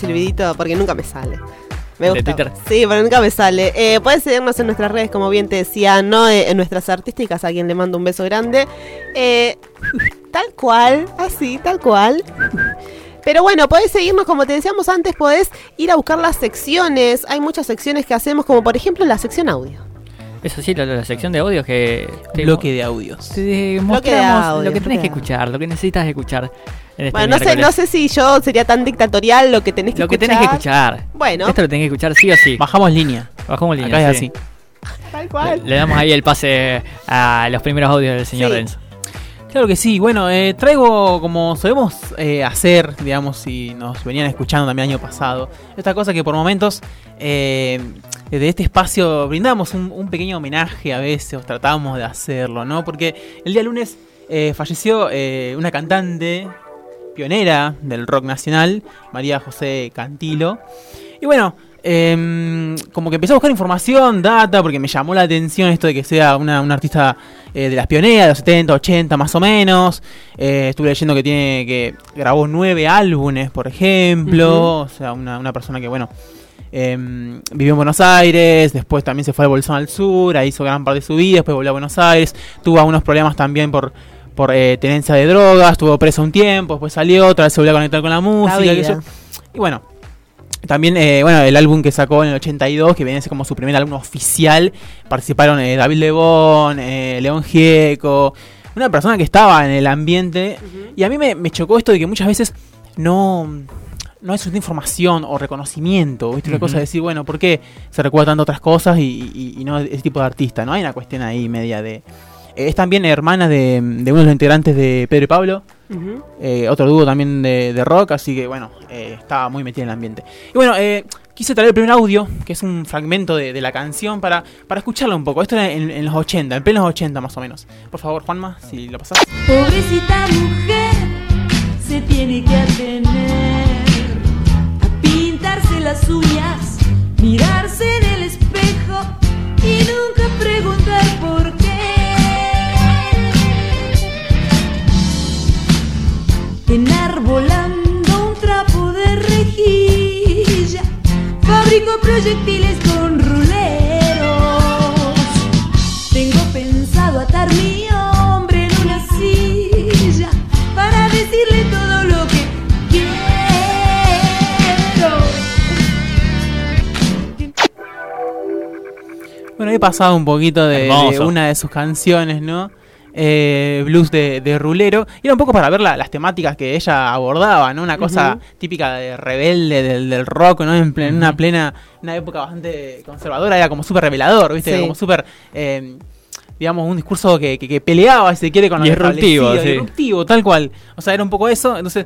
silbidito porque nunca me sale. Me gusta. Sí, pero nunca me sale. Eh, puedes seguirnos en nuestras redes, como bien te decía, no eh, en nuestras artísticas, a quien le mando un beso grande. Eh, tal cual, así, tal cual. Pero bueno, podés seguirnos, como te decíamos antes, podés ir a buscar las secciones. Hay muchas secciones que hacemos, como por ejemplo la sección audio. Eso sí, la, sección de audio que... bloque de audios. Te mostramos lo que tenés que escuchar, lo que necesitas escuchar. Este bueno, no sé, no sé si yo sería tan dictatorial lo que tenés que escuchar. Lo que tenés que escuchar. Bueno. Esto lo tenés que escuchar sí o sí. Bajamos línea. Bajamos línea. Acá es así. Tal cual. Le, damos ahí el pase a los primeros audios del señor Renzo. Claro que sí, bueno, eh, traigo como solemos eh, hacer, digamos, si nos venían escuchando también el año pasado, esta cosa que por momentos eh, desde este espacio brindamos un, un, pequeño homenaje a veces, o tratamos de hacerlo, ¿no? Porque el día lunes falleció una cantante pionera del rock nacional, María José Cantilo. Y bueno, em, como que empecé a buscar información, data, porque me llamó la atención esto de que sea una, artista eh, de las pioneras, de los 70, 80 más o menos. Eh, estuve leyendo que tiene que grabó nueve álbumes, por ejemplo. O sea, una, persona que, bueno, em, vivió en Buenos Aires, después también se fue al Bolsón al Sur, ahí hizo gran parte de su vida, después volvió a Buenos Aires, tuvo algunos problemas también por por eh, tenencia de drogas, estuvo preso un tiempo, después salió, otra vez se volvió a conectar con la música. y bueno, también, eh, bueno, el álbum que sacó en el 82, que viene a ser como su primer álbum oficial, participaron eh, David Lebón, León Gieco, una persona que estaba en el ambiente. Y a mí me, chocó esto de que muchas veces no, no es una información o reconocimiento, ¿viste? Una cosa de decir, bueno, ¿por qué se recuerda tanto otras cosas y, y, no ese tipo de artista? ¿No? Hay una cuestión ahí media de es también hermana de, uno de los integrantes de Pedro y Pablo. Eh, otro dúo también de, rock, así que bueno, eh, estaba muy metida en el ambiente. Y bueno, eh, quise traer el primer audio, que es un fragmento de, la canción, para, para escucharlo un poco. Esto era en, los 80, en plenos 80 más o menos. Por favor, Juanma, si lo pasás. Pobrecita mujer, se tiene que atener las uñas, mirarse en el espejo y nunca preguntar por qué. enarbolando un trapo de rejilla, fabrico proyectiles he pasado un poquito de, de una de sus canciones, ¿no? Eh, blues de, rulero. Y era un poco para ver las temáticas que ella abordaba, ¿no? Una cosa típica de rebelde del, rock, ¿no? En, una plena, una época bastante conservadora, era como súper revelador, ¿viste? Como súper... Eh, digamos, un discurso que, peleaba, si se quiere, con lo disruptivo, disruptivo, tal cual. O sea, era un poco eso. Entonces,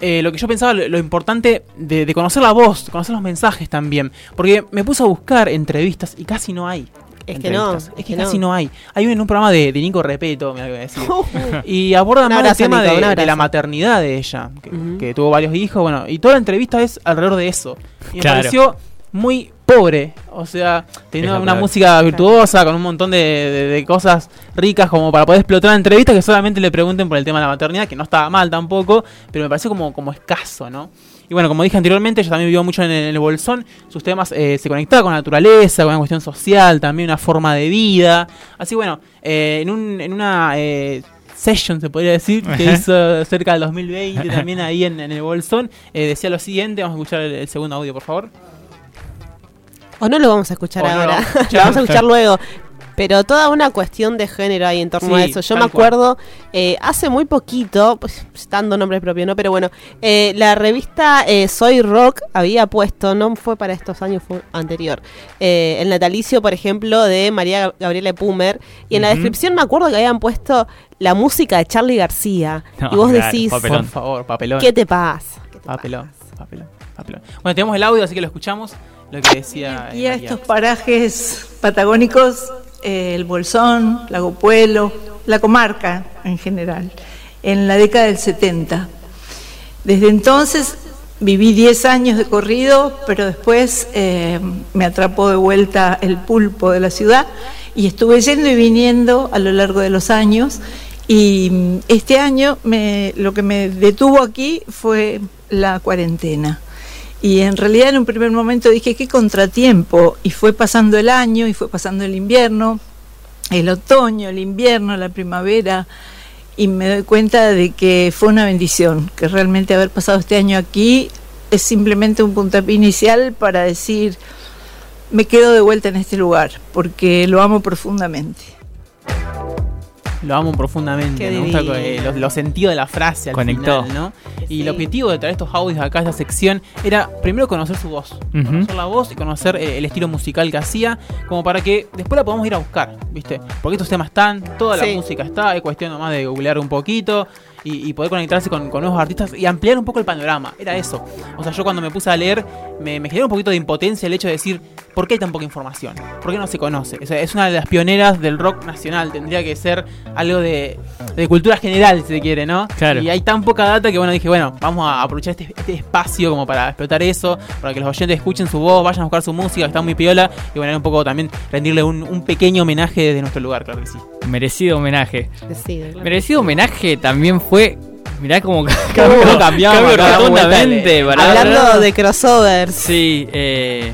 eh, lo que yo pensaba, lo, importante de, de, conocer la voz, conocer los mensajes también. Porque me puse a buscar entrevistas y casi no hay. Es que no. Es que, casi no. hay. Hay un, un programa de, Nico Repeto, me voy a decir. y abordan más el tema de, la maternidad de ella, que, tuvo varios hijos, bueno, y toda la entrevista es alrededor de eso. Y me pareció muy pobre, o sea, tenía una música virtuosa, con un montón de, cosas ricas como para poder explotar la entrevista, que solamente le pregunten por el tema de la maternidad, que no estaba mal tampoco, pero me pareció como, como escaso, ¿no? Y bueno, como dije anteriormente, ella también vivió mucho en el, Bolsón. Sus temas eh, se conectaban con la naturaleza, con una cuestión social, también una forma de vida. Así bueno, eh, en, un, en una eh, session, se podría decir, que hizo cerca del 2020 también ahí en, el Bolsón, decía lo siguiente. Vamos a escuchar el, segundo audio, por favor. O no lo vamos a escuchar ahora, lo vamos a escuchar luego. Pero toda una cuestión de género ahí en torno a eso. Yo me acuerdo, eh, hace muy poquito, pues, dando nombre propio, ¿no? Pero bueno, eh, la revista eh, Soy Rock había puesto, no fue para estos años, fue anterior, el natalicio, por ejemplo, de María Gabriela Pumer. Y en la descripción me acuerdo que habían puesto la música de Charlie García. y vos decís, por favor, papelón. ¿Qué te pasa? papelón, papelón, papelón. Bueno, tenemos el audio, así que lo escuchamos. Lo que decía. Y a estos parajes patagónicos eh, el Bolsón, Lago Puelo, la comarca en general, en la década del 70. Desde entonces viví 10 años de corrido, pero después eh, me atrapó de vuelta el pulpo de la ciudad y estuve yendo y viniendo a lo largo de los años. Y mm, este año lo que me detuvo aquí fue la cuarentena. Y en realidad en un primer momento dije, qué contratiempo. Y fue pasando el año, y fue pasando el invierno, el otoño, el invierno, la primavera. Y me doy cuenta de que fue una bendición, que realmente haber pasado este año aquí es simplemente un puntapié inicial para decir, me quedo de vuelta en este lugar, porque lo amo profundamente. Lo amo profundamente, me gusta los, los, sentidos de la frase al Conectó. final, ¿no? Y el objetivo de traer estos audios acá a esta sección era primero conocer su voz, conocer la voz y conocer eh, el estilo musical que hacía, como para que después la podamos ir a buscar, ¿viste? Porque estos temas están, toda la música está, es cuestión nomás de googlear un poquito y, poder conectarse con, nuevos artistas y ampliar un poco el panorama. Era eso. O sea, yo cuando me puse a leer me, me generó un poquito de impotencia el hecho de decir, ¿por qué hay tan poca información? ¿Por qué no se conoce? O sea, es una de las pioneras del rock nacional. Tendría que ser algo de, cultura general, si se quiere, ¿no? Claro. Y hay tan poca data que, bueno, dije, bueno, vamos a aprovechar este, este espacio como para explotar eso, para que los oyentes escuchen su voz, vayan a buscar su música, que está muy piola, y bueno, un poco también rendirle un, un pequeño homenaje desde nuestro lugar, claro que sí. Merecido homenaje. Merecido homenaje también fue Mirá cómo cambió, cambió rotundamente. Hablando de crossover. Sí, eh,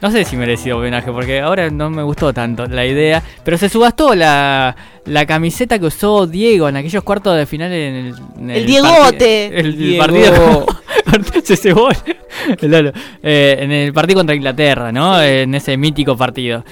no sé si merecido homenaje, porque ahora no me gustó tanto la idea. Pero se subastó la, la camiseta que usó Diego en aquellos cuartos de final en el. En el, Diegote. el, partido. se cebó eh, en el partido contra Inglaterra, ¿no? En ese mítico partido.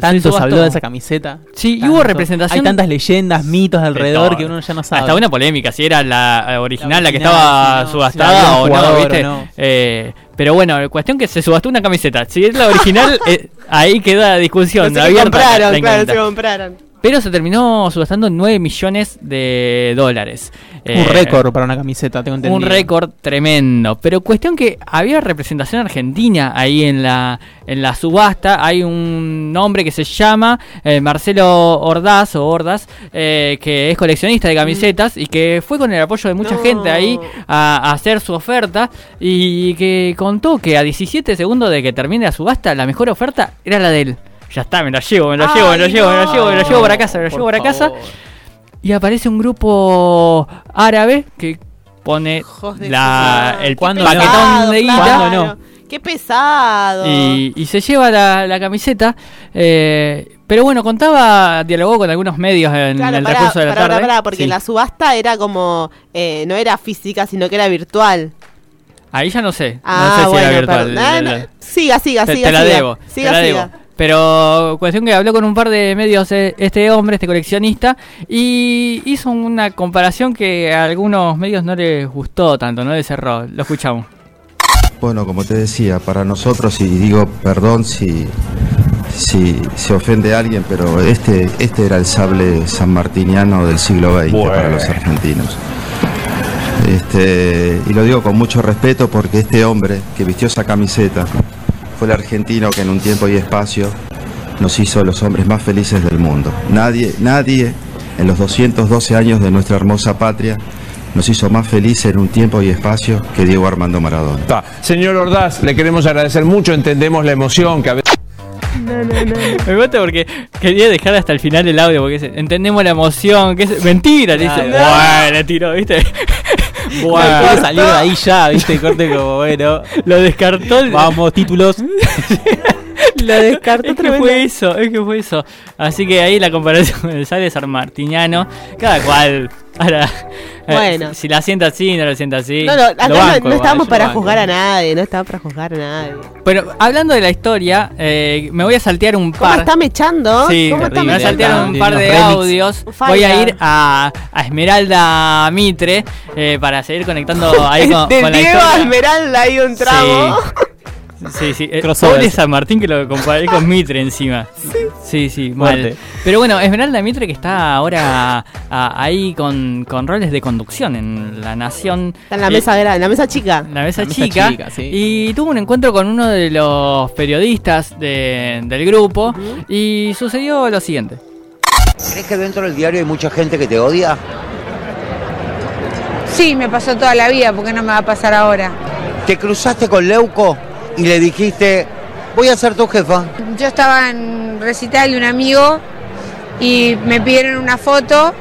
Tanto se habló de esa camiseta. Sí, y hubo representación. Hay tantas leyendas, mitos alrededor que uno ya no sabe. Hasta una polémica, si era la original la, que estaba subastada o no, ¿viste? Eh, pero bueno, cuestión que se subastó una camiseta. Si es la original, eh, ahí queda la discusión. se compraron, claro, se compraron. Pero se terminó subastando 9 millones de dólares. Un eh, récord para una camiseta, tengo entendido. Un récord tremendo. Pero cuestión que había representación argentina ahí en la, en la subasta. Hay un hombre que se llama eh, Marcelo Ordaz o Ordaz, eh, que es coleccionista de camisetas y que fue con el apoyo de mucha gente ahí a, hacer su oferta. Y que contó que a 17 segundos de que termine la subasta, la mejor oferta era la de él ya está, me la llevo, me la llevo, me la llevo, me la llevo, me la llevo para casa, me la llevo para casa. Y aparece un grupo árabe que pone la, el paquetón de guita. no. Qué pesado. Y, se lleva la, camiseta. Eh, pero bueno, contaba, dialogó con algunos medios en el recurso de la tarde. porque la subasta era como, eh, no era física, sino que era virtual. Ahí ya no sé. no ah, sé si era virtual. Siga, siga, siga. Te la debo. Siga, te la debo. Pero cuestión que habló con un par de medios eh, este hombre, este coleccionista, y hizo una comparación que a algunos medios no les gustó tanto, no les cerró. Lo escuchamos. Bueno, como te decía, para nosotros, y digo perdón si, si se ofende a alguien, pero este, este era el sable sanmartiniano del siglo XX para los argentinos. Este, y lo digo con mucho respeto porque este hombre que vistió esa camiseta fue el argentino que en un tiempo y espacio nos hizo los hombres más felices del mundo. Nadie, nadie en los 212 años de nuestra hermosa patria nos hizo más felices en un tiempo y espacio que Diego Armando Maradona. Señor Ordaz, le queremos agradecer mucho, entendemos la emoción que a veces... No, no, no. Me gusta porque quería dejar hasta el final el audio porque entendemos la emoción, que es mentira, dice. Bueno, le tiró, ¿viste? Bueno, salió de ahí ya, viste, corte como bueno. Lo descartó. Vamos, títulos. Lo descartó. Es que fue eso, es que fue eso. Así que ahí la comparación del Sale Martiniano. Cada cual. Ahora, eh, bueno. si la sienta así, no la sienta así. No, no, acá no, estamos para juzgar a nadie, no estamos para juzgar a nadie. Pero hablando de la historia, eh, me voy a saltear un par. ¿Cómo está mechando? Sí, me voy a saltear un par de audios. Voy a ir a, Esmeralda Mitre eh, para seguir conectando ahí con, con la historia. a Esmeralda hay un tramo. Sí, sí. Eh, Pobre San Martín que lo comparé con Mitre encima. Sí, sí, mal. Pero bueno, Esmeralda Mitre que está ahora ahí con, roles de conducción en La Nación. Está en la mesa grande, en la mesa chica. La mesa chica. Y tuvo un encuentro con uno de los periodistas del grupo y sucedió lo siguiente. ¿Crees que dentro del diario hay mucha gente que te odia? Sí, me pasó toda la vida, porque no me va a pasar ahora? ¿Te cruzaste con Leuco? Y le dijiste, voy a ser tu jefa? Yo estaba en recital de un amigo y me pidieron una foto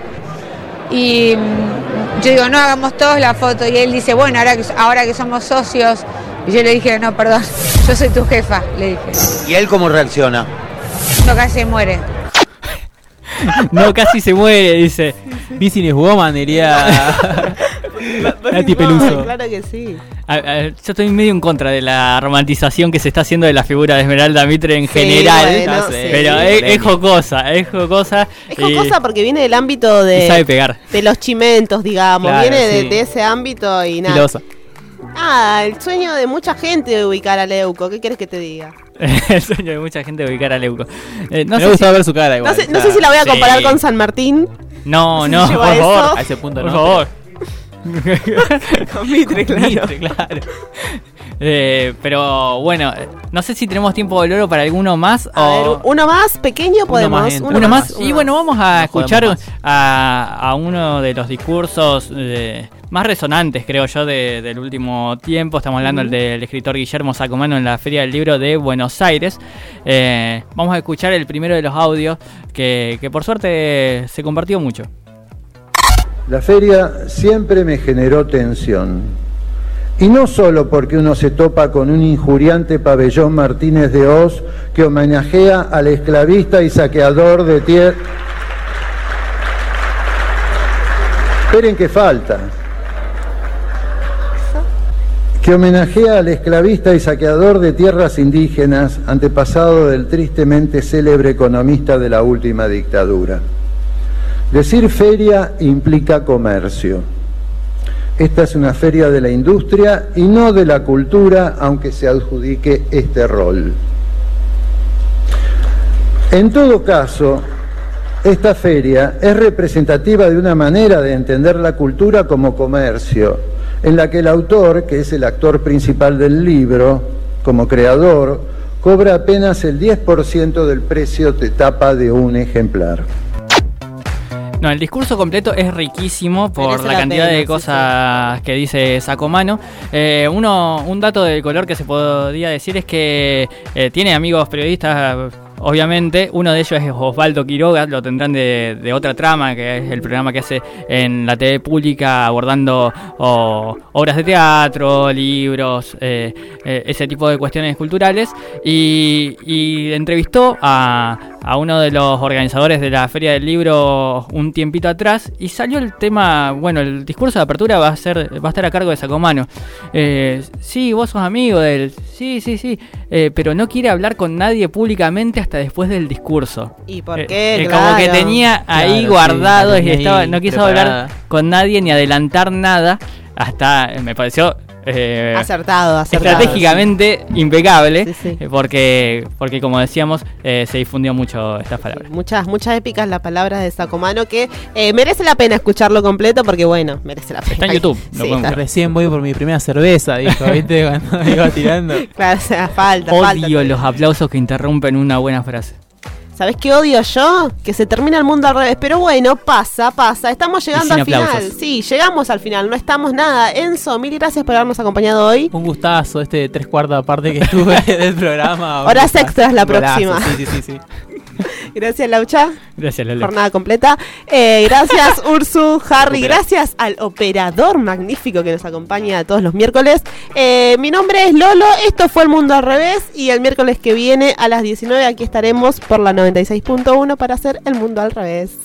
y mm, yo digo, no, hagamos todos la foto y él dice, bueno, ahora que, ahora que somos socios Y yo le dije, no, perdón, yo soy tu jefa, le dije. ¿Y él cómo reacciona? No, casi muere. no, casi se muere, dice. Business Woman diría. Nati Peluso. Claro que sí. A- a- yo estoy medio en contra de la romantización que se está haciendo de la figura de Esmeralda Mitre en Sí, general. bueno, pero es, es jocosa, es jocosa. Es y- jocosa porque viene del ámbito y sabe de, pegar. de los chimentos, digamos. Claro, viene de, sí. de ese ámbito y nada. Filosa. Ah, el sueño de mucha gente de ubicar a Leuco. ¿Qué quieres que te diga? el sueño de mucha gente de ubicar a Leuco. Eh, no me sé gusta si- ver su cara No igual. no sé si la voy a sí. comparar con San Martín. No, si no, por eso. favor. A ese punto Por no. favor. Con Mitre, claro. Mitre, claro. Eh, pero bueno, no sé si tenemos tiempo de oro para alguno más. A o... ver, uno más pequeño podemos. más entra. Uno más. Y bueno, vamos a No escuchar a, a uno de los discursos eh, más resonantes, creo yo, de- del último tiempo. Estamos hablando del del escritor Guillermo Sacomano en la Feria del Libro de Buenos Aires. Eh, vamos a escuchar el primero de los audios que, que por suerte se compartió mucho. La feria siempre me generó tensión. Y no solo porque uno se topa con un injuriante pabellón Martínez de Oz que homenajea al esclavista y saqueador de tierra. Esperen que falta. Que homenajea al esclavista y saqueador de tierras indígenas, antepasado del tristemente célebre economista de la última dictadura. Decir feria implica comercio. Esta es una feria de la industria y no de la cultura, aunque se adjudique este rol. En todo caso, esta feria es representativa de una manera de entender la cultura como comercio, en la que el autor, que es el actor principal del libro, como creador, cobra apenas el 10% del precio de tapa de un ejemplar. No, el discurso completo es riquísimo por la la cantidad pena, de sí, cosas que dice Sacomano. Eh, uno, un dato de color que se podría decir es que eh, tiene amigos periodistas, obviamente. Uno de ellos es Osvaldo Quiroga, lo tendrán de, de otra trama, que es el programa que hace en la TV pública abordando obras de teatro, libros, eh, eh, ese tipo de cuestiones culturales. Y, y entrevistó a, a uno de los organizadores de la Feria del Libro un tiempito atrás y salió el tema, bueno, el discurso de apertura va a ser va a estar a cargo de Sacomano. Eh, sí, vos sos amigo de él, sí, sí, sí, eh, pero no quiere hablar con nadie públicamente hasta después del discurso. ¿Y por Eh, qué? eh, Como que tenía ahí Claro, sí, guardado y estaba, ahí no quiso preparada. hablar con nadie ni adelantar nada hasta, me pareció... eh, Acertado, acertado. estratégicamente impecable Sí, sí. eh, porque porque como decíamos eh, se difundió mucho estas palabras Muchas, muchas épicas las palabras de Sacomano que eh, merece la pena escucharlo completo porque bueno, merece la pena. Está en YouTube, lo Sí, pueden está- buscar. Recién voy por mi primera cerveza, dijo, ¿viste? Cuando iba tirando. Claro, o sea, falta, falta. odio los aplausos que interrumpen una buena frase ¿Sabes qué odio yo? Que se termina el mundo al revés. Pero bueno, pasa, pasa. Estamos llegando al final. Sí, llegamos al final. No estamos nada. Enzo, mil gracias por habernos acompañado hoy. Un gustazo, este tres cuartas parte que estuve del programa. Horas extras la golazo, próxima. Sí, sí, sí, sí. Gracias, Laucha. gracias Lele. Jornada completa. Eh, gracias, Ursu, Harry. Gracias al operador magnífico que nos acompaña todos los miércoles. Eh, mi nombre es Lolo. Esto fue El Mundo al Revés. Y el miércoles que viene a las 19 aquí estaremos por la 96.1 para hacer El Mundo al Revés.